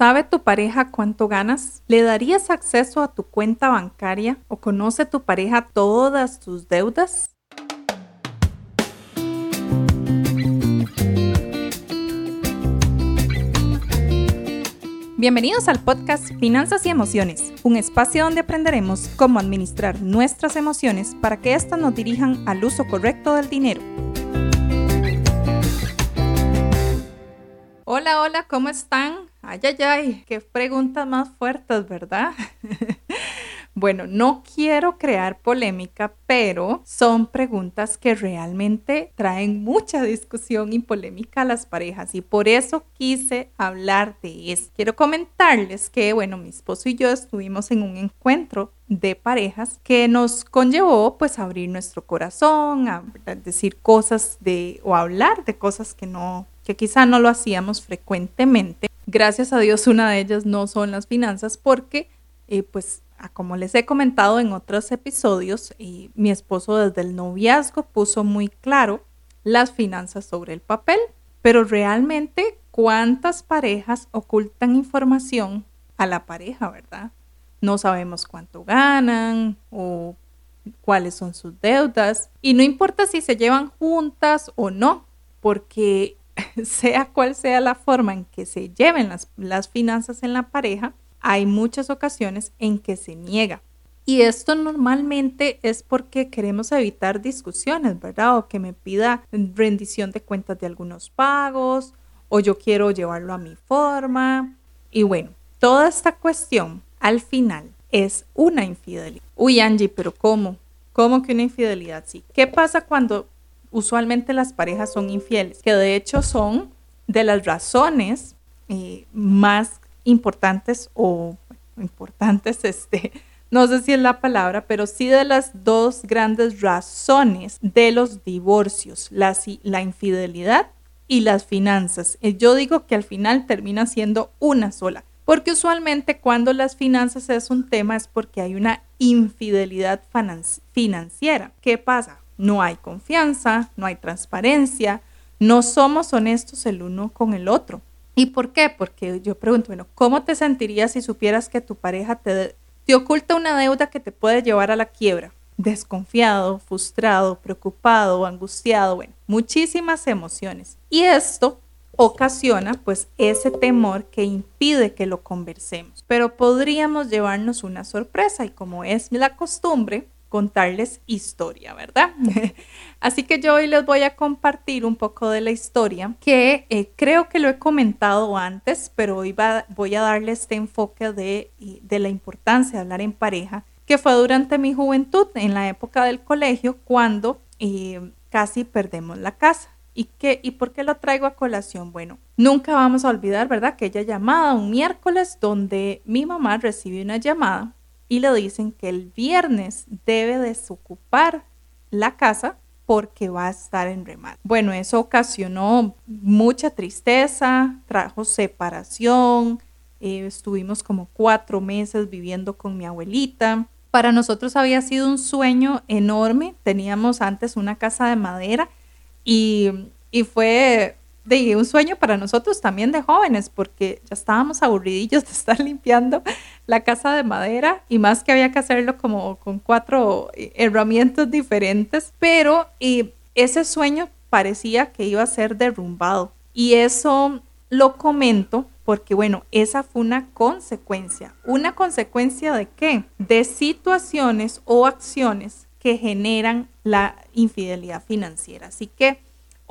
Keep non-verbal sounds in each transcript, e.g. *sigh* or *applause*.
¿Sabe tu pareja cuánto ganas? ¿Le darías acceso a tu cuenta bancaria o conoce tu pareja todas tus deudas? Bienvenidos al podcast Finanzas y Emociones, un espacio donde aprenderemos cómo administrar nuestras emociones para que éstas nos dirijan al uso correcto del dinero. Hola, hola, ¿cómo están? Ay, ay, ay, qué preguntas más fuertes, ¿verdad? *laughs* bueno, no quiero crear polémica, pero son preguntas que realmente traen mucha discusión y polémica a las parejas y por eso quise hablar de eso. Quiero comentarles que, bueno, mi esposo y yo estuvimos en un encuentro de parejas que nos conllevó pues abrir nuestro corazón, a decir cosas de o hablar de cosas que no que quizá no lo hacíamos frecuentemente. Gracias a Dios una de ellas no son las finanzas porque, eh, pues, como les he comentado en otros episodios, mi esposo desde el noviazgo puso muy claro las finanzas sobre el papel, pero realmente cuántas parejas ocultan información a la pareja, ¿verdad? No sabemos cuánto ganan o cuáles son sus deudas y no importa si se llevan juntas o no, porque *laughs* sea cual sea la forma en que se lleven las, las finanzas en la pareja, hay muchas ocasiones en que se niega. Y esto normalmente es porque queremos evitar discusiones, ¿verdad? O que me pida rendición de cuentas de algunos pagos, o yo quiero llevarlo a mi forma. Y bueno, toda esta cuestión al final es una infidelidad. Uy, Angie, pero ¿cómo? ¿Cómo que una infidelidad? Sí. ¿Qué pasa cuando usualmente las parejas son infieles, que de hecho son de las razones eh, más importantes o importantes, *laughs* este, no sé si es la palabra, pero sí de las dos grandes razones de los divorcios, la, la infidelidad y las finanzas. Eh, yo digo que al final termina siendo una sola, porque usualmente cuando las finanzas es un tema es porque hay una infidelidad financiera. ¿Qué pasa? No hay confianza, no hay transparencia, no somos honestos el uno con el otro. ¿Y por qué? Porque yo pregunto, bueno, ¿cómo te sentirías si supieras que tu pareja te, te oculta una deuda que te puede llevar a la quiebra? Desconfiado, frustrado, preocupado, angustiado, bueno, muchísimas emociones. Y esto ocasiona pues ese temor que impide que lo conversemos. Pero podríamos llevarnos una sorpresa y como es la costumbre, contarles historia, ¿verdad? *laughs* Así que yo hoy les voy a compartir un poco de la historia que eh, creo que lo he comentado antes, pero hoy voy a darle este enfoque de, de la importancia de hablar en pareja, que fue durante mi juventud, en la época del colegio, cuando eh, casi perdemos la casa. ¿Y, qué, ¿Y por qué lo traigo a colación? Bueno, nunca vamos a olvidar, ¿verdad? Aquella llamada un miércoles donde mi mamá recibió una llamada y le dicen que el viernes debe desocupar la casa porque va a estar en remate. Bueno, eso ocasionó mucha tristeza, trajo separación, eh, estuvimos como cuatro meses viviendo con mi abuelita. Para nosotros había sido un sueño enorme, teníamos antes una casa de madera y, y fue de un sueño para nosotros también de jóvenes, porque ya estábamos aburridillos de estar *laughs* limpiando la casa de madera y más que había que hacerlo como con cuatro eh, herramientas diferentes, pero y ese sueño parecía que iba a ser derrumbado. Y eso lo comento porque, bueno, esa fue una consecuencia. ¿Una consecuencia de qué? De situaciones o acciones que generan la infidelidad financiera. Así que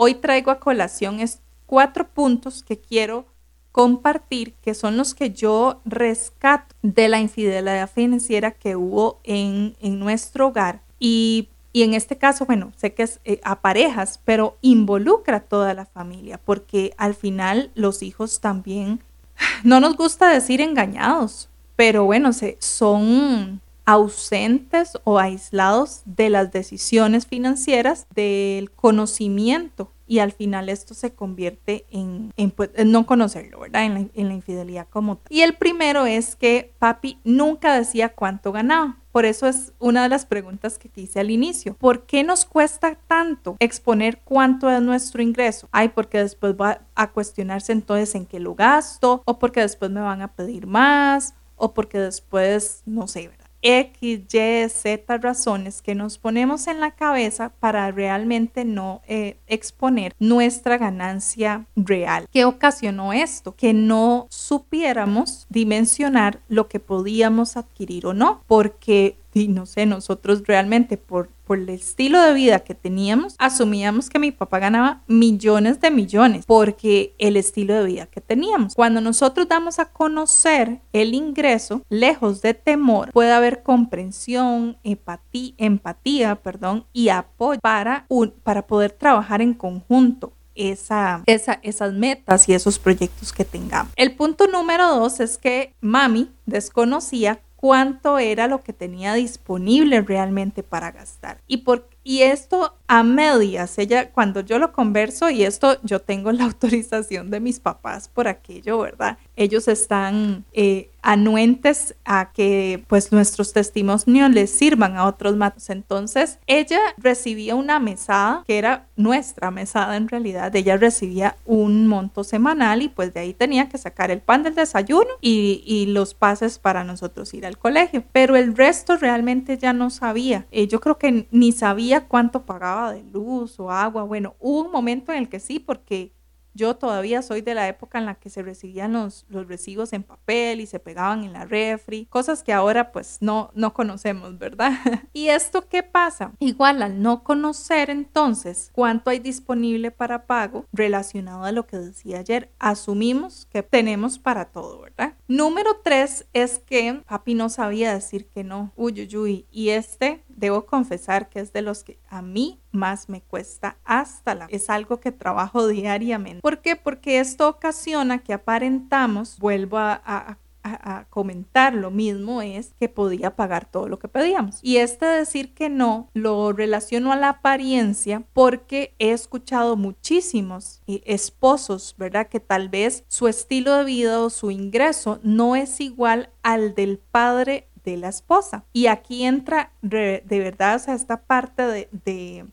hoy traigo a colación cuatro puntos que quiero compartir, que son los que yo rescato de la infidelidad financiera que hubo en, nuestro hogar. Y, en este caso, bueno, sé que es eh, a parejas, pero involucra a toda la familia, porque al final los hijos también, *sighs* no nos gusta decir engañados, pero bueno, se, son ausentes o aislados de las decisiones financieras, del conocimiento y al final esto se convierte en, pues, no conocerlo, ¿verdad? En la, en infidelidad como tal. Y el primero es que papi nunca decía cuánto ganaba. Por eso es una de las preguntas que hice al inicio. ¿Por qué nos cuesta tanto exponer cuánto es nuestro ingreso? Ay, porque después va a cuestionarse entonces en qué lo gasto, o porque después me van a pedir más, o porque después, no sé, X, Y, Z razones que nos ponemos en la cabeza para realmente no eh, exponer nuestra ganancia real. ¿Qué ocasionó esto? Que no supiéramos dimensionar lo que podíamos adquirir o no, porque y no sé, nosotros realmente por, por el estilo de vida que teníamos, asumíamos que mi papá ganaba millones de millones porque el estilo de vida que teníamos. Cuando nosotros damos a conocer el ingreso, lejos de temor, puede haber comprensión, empatía, perdón, y apoyo para, para poder trabajar en conjunto esa, esa, esas metas y esos proyectos que tengamos. El punto número dos es que mami desconocía cuánto era lo que tenía disponible realmente para gastar. Y, por, y esto a medias, ella, cuando yo lo converso, y esto yo tengo la *laughs* autorización de mis papás por aquello, ¿verdad? Ellos están eh, anuentes a que pues nuestros testimonios les sirvan a otros matos. Entonces, ella recibía una mesada, que era nuestra mesada en realidad, ella recibía un monto semanal y pues de ahí tenía que sacar el pan del desayuno y, y los pases para nosotros ir al colegio. Pero el resto realmente ya no sabía. Eh, yo creo que ni sabía cuánto pagaba de luz o agua. Bueno, hubo un momento en el que sí, porque yo todavía soy de la época en la que se recibían los, los recibos en papel y se pegaban en la refri, cosas que ahora pues no, no conocemos, ¿verdad? *laughs* ¿Y esto qué pasa? Igual al no conocer entonces cuánto hay disponible para pago relacionado a lo que decía ayer, asumimos que tenemos para todo, ¿verdad? Número tres es que papi no sabía decir que no, uy, uy, uy, y este debo confesar que es de los que a mí más me cuesta hasta la... Es algo que trabajo diariamente. ¿Por qué? Porque esto ocasiona que aparentamos, vuelvo a, a comentar lo mismo es que podía pagar todo lo que pedíamos. Y este decir que no lo relaciono a la apariencia porque he escuchado muchísimos eh, esposos, ¿verdad? Que tal vez su estilo de vida o su ingreso no es igual al del padre de la esposa. Y aquí entra de, verdad, o sea, esta parte de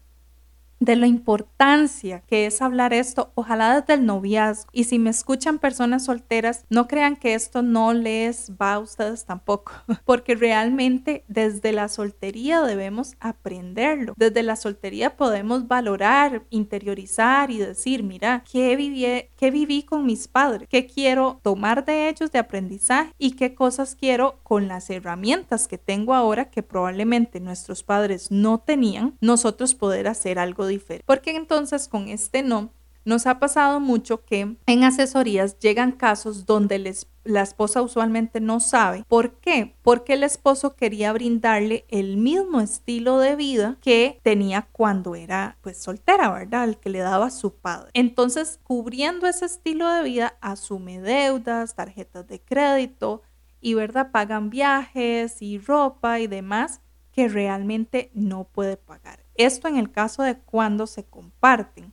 de la importancia que es hablar esto, ojalá desde el noviazgo. Y si me escuchan personas solteras, no crean que esto no les va a ustedes tampoco, *laughs* porque realmente desde la soltería debemos aprenderlo. Desde la soltería podemos valorar, interiorizar y decir, mira, ¿qué viví, qué viví con mis padres? ¿Qué quiero tomar de ellos de aprendizaje? ¿Y qué cosas quiero con las herramientas que tengo ahora que probablemente nuestros padres no tenían, nosotros poder hacer algo Porque entonces con este no, nos ha pasado mucho que en asesorías llegan casos donde les, la esposa usualmente no sabe. ¿Por qué? Porque el esposo quería brindarle el mismo estilo de vida que tenía cuando era pues soltera, ¿verdad? El que le daba su padre. Entonces, cubriendo ese estilo de vida, asume deudas, tarjetas de crédito y, ¿verdad? Pagan viajes y ropa y demás que realmente no puede pagar. Esto en el caso de cuando se comparten.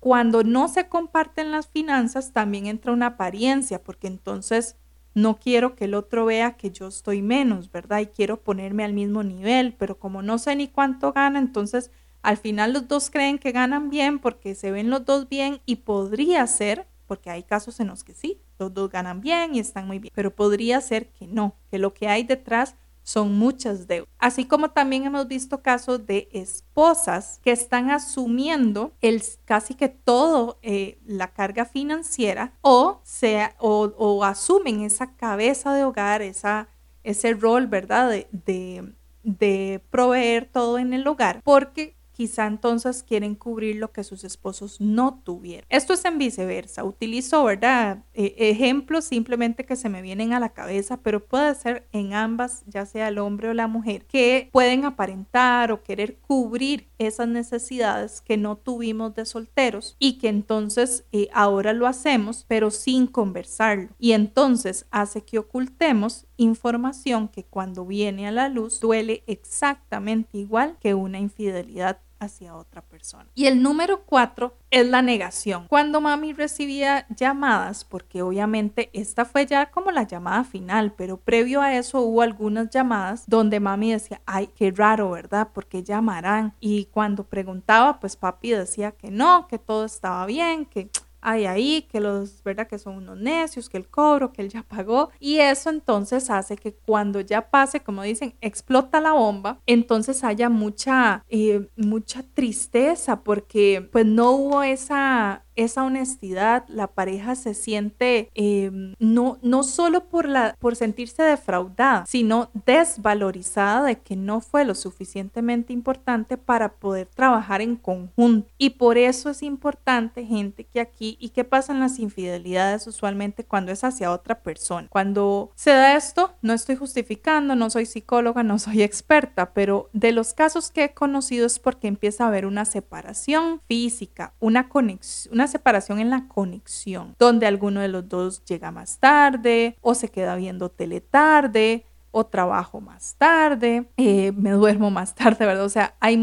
Cuando no se comparten las finanzas, también entra una apariencia, porque entonces no quiero que el otro vea que yo estoy menos, ¿verdad? Y quiero ponerme al mismo nivel, pero como no sé ni cuánto gana, entonces al final los dos creen que ganan bien porque se ven los dos bien y podría ser, porque hay casos en los que sí, los dos ganan bien y están muy bien, pero podría ser que no, que lo que hay detrás son muchas deudas. Así como también hemos visto casos de esposas que están asumiendo el, casi que todo eh, la carga financiera o, sea, o, asumen esa cabeza de hogar, esa, ese rol, ¿verdad? De, de, de proveer todo en el hogar, porque quizá entonces quieren cubrir lo que sus esposos no tuvieron. Esto es en viceversa. Utilizo, ¿verdad? E, ejemplos simplemente que se me vienen a la cabeza, pero puede ser en ambas, ya sea el hombre o la mujer, que pueden aparentar o querer cubrir esas necesidades que no tuvimos de solteros y que entonces eh, ahora lo hacemos, pero sin conversarlo. Y entonces hace que ocultemos información que cuando viene a la luz duele exactamente igual que una infidelidad hacia otra persona. Y el número cuatro es la negación. Cuando mami recibía llamadas, porque obviamente esta fue ya como la llamada final, pero previo a eso hubo algunas llamadas donde mami decía, ay, qué raro, ¿verdad? porque llamarán? Y cuando preguntaba, pues papi decía que no, que todo estaba bien, que hay ahí, que los, ¿verdad? Que son unos necios, que el cobro, que él ya pagó. Y eso entonces hace que cuando ya pase, como dicen, explota la bomba, entonces haya mucha, eh, mucha tristeza porque pues no hubo esa esa honestidad, la pareja se siente em, no, no solo por, la, por sentirse defraudada, sino desvalorizada de que no fue lo suficientemente importante para poder trabajar en conjunto. Y por eso es importante, gente, que aquí, ¿y qué pasa en las infidelidades usualmente cuando es hacia otra persona? Cuando se da esto, no estoy justificando, no soy psicóloga, no soy experta, pero de los casos que he conocido es porque empieza a haber una separación física, una conexión, una separación en la conexión, donde alguno de los dos llega más tarde o se queda viendo tele tarde o trabajo más tarde, eh, me duermo más tarde, ¿verdad? O sea, hay,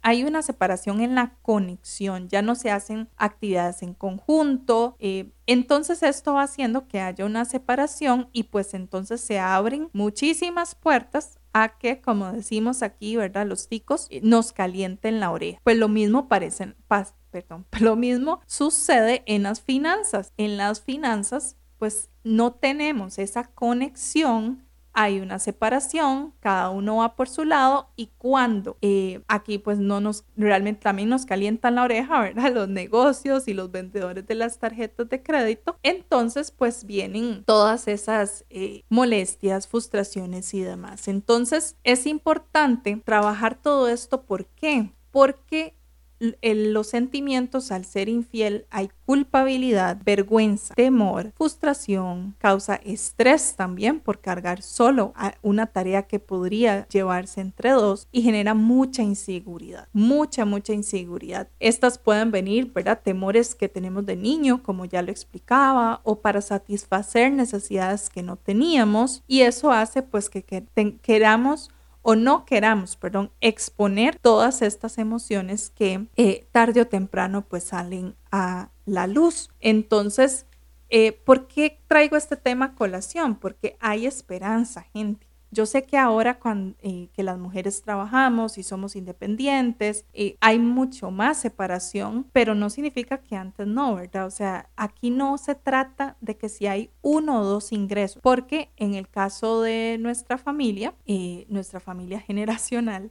hay, una separación en la conexión, ya no se hacen actividades en conjunto. Eh, entonces esto va haciendo que haya una separación y pues entonces se abren muchísimas puertas a que, como decimos aquí, ¿verdad? Los ticos nos calienten la oreja. Pues lo mismo parecen, perdón, *laughs* lo mismo sucede en las finanzas. En las finanzas, pues no tenemos esa conexión hay una separación, cada uno va por su lado y cuando eh, aquí pues no nos, realmente también nos calientan la oreja, ¿verdad? *laughs* Los negocios y los vendedores de las tarjetas de crédito, entonces pues vienen todas esas eh, molestias, frustraciones y demás. Entonces es importante trabajar todo esto, ¿por qué? Porque los sentimientos al ser infiel hay culpabilidad, vergüenza, temor, frustración, causa estrés también por cargar solo una tarea que podría llevarse entre dos y genera mucha inseguridad, mucha, mucha inseguridad. Estas pueden venir, ¿verdad? Temores que tenemos de niño, como ya lo explicaba, o para satisfacer necesidades que no teníamos y eso hace pues que, que queramos o no queramos, perdón, exponer todas estas emociones que eh, tarde o temprano pues salen a la luz. Entonces, eh, ¿por qué traigo este tema a colación? Porque hay esperanza, gente. Yo sé que ahora cuando, eh, que las mujeres trabajamos y somos independientes, eh, hay mucho más separación, pero no significa que antes no, ¿verdad? O sea, aquí no se trata de que si hay uno o dos ingresos, porque en el caso de nuestra familia, eh, nuestra familia *laughs* generacional,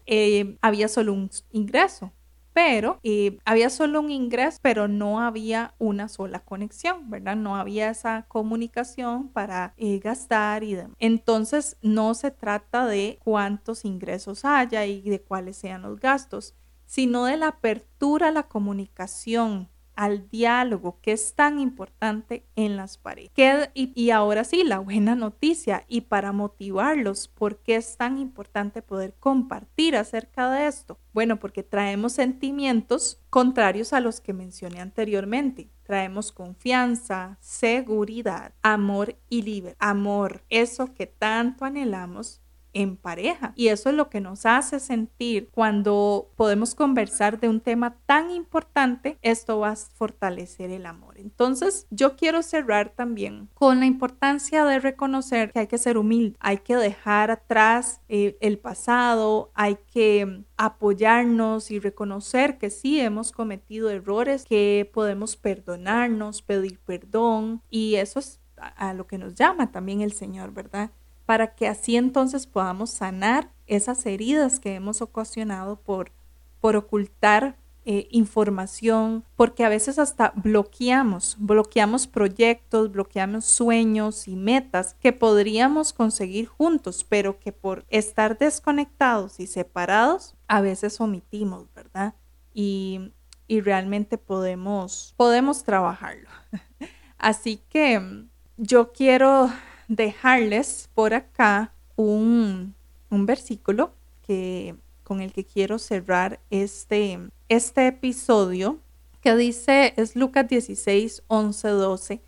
había solo un ingreso, pero había solo un ingreso, pero no había una sola conexión, ¿verdad? No había esa comunicación para eh, gastar y demás. Entonces, no se trata de cuántos ingresos haya y de cuáles sean los gastos, sino de la apertura a la comunicación al diálogo que es tan importante en las parejas. y, y, ahora sí, la buena noticia y para motivarlos, ¿por qué es tan importante poder compartir acerca de esto? Bueno, porque traemos sentimientos contrarios a los que mencioné anteriormente. Traemos confianza, seguridad, amor y libertad. Amor, eso que tanto anhelamos en pareja. Y eso es lo que nos hace sentir cuando podemos conversar de un tema tan importante, esto va a fortalecer el amor. Entonces, yo quiero cerrar también con la importancia de reconocer que hay que ser humilde, hay que dejar atrás eh, el pasado, hay que apoyarnos y reconocer que sí hemos cometido errores, que podemos perdonarnos, pedir perdón y eso es a lo que nos llama también el Señor, ¿verdad? Para que así entonces podamos sanar esas heridas que hemos ocasionado por, por ocultar eh, información, porque a veces hasta bloqueamos, bloqueamos proyectos, bloqueamos sueños y metas que podríamos conseguir juntos, pero que por estar desconectados y separados a veces omitimos, ¿verdad? Y, y realmente podemos, podemos trabajarlo. *laughs* Así que mm, yo quiero dejarles por acá un, un versículo que, con el que quiero cerrar este, este episodio que dice, es Lucas 16, 11, 12.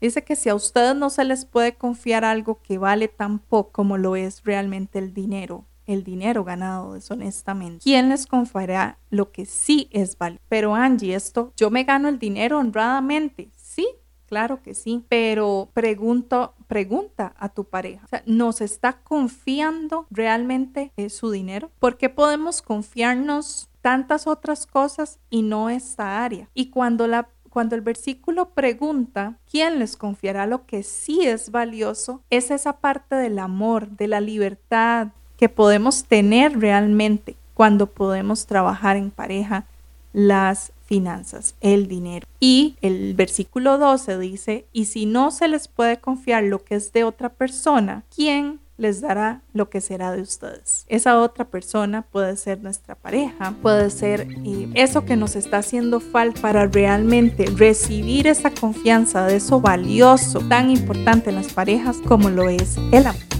Dice que si a ustedes no se les puede confiar algo que vale tan poco como lo es realmente el dinero, el dinero ganado deshonestamente, ¿quién les confiará lo que sí es válido? Pero Angie, esto, yo me gano el dinero honradamente, sí, Claro que sí, pero pregunto, pregunta a tu pareja, ¿nos está confiando realmente su dinero? ¿Por qué podemos confiarnos tantas otras cosas y no esta área? Y cuando la cuando el versículo pregunta, ¿quién les confiará lo que sí es valioso? Es esa parte del amor, de la libertad que podemos tener realmente cuando podemos trabajar en pareja las finanzas, el dinero. Y el versículo 12 dice, y si no se les puede confiar lo que es de otra persona, ¿quién les dará lo que será de ustedes. Esa otra persona puede ser nuestra pareja, puede ser eso que nos está haciendo falta para realmente recibir esa confianza de eso valioso, tan importante en las parejas como lo es el amor.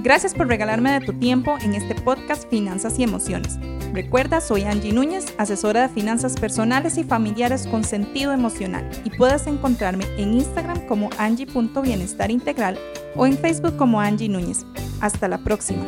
Gracias por regalarme de tu tiempo en este podcast Finanzas y Emociones. Recuerda, soy Angie Núñez, asesora de finanzas personales y familiares con sentido emocional y puedes encontrarme en Instagram como angie.bienestarintegral o en Facebook como Angie Núñez. Hasta la próxima.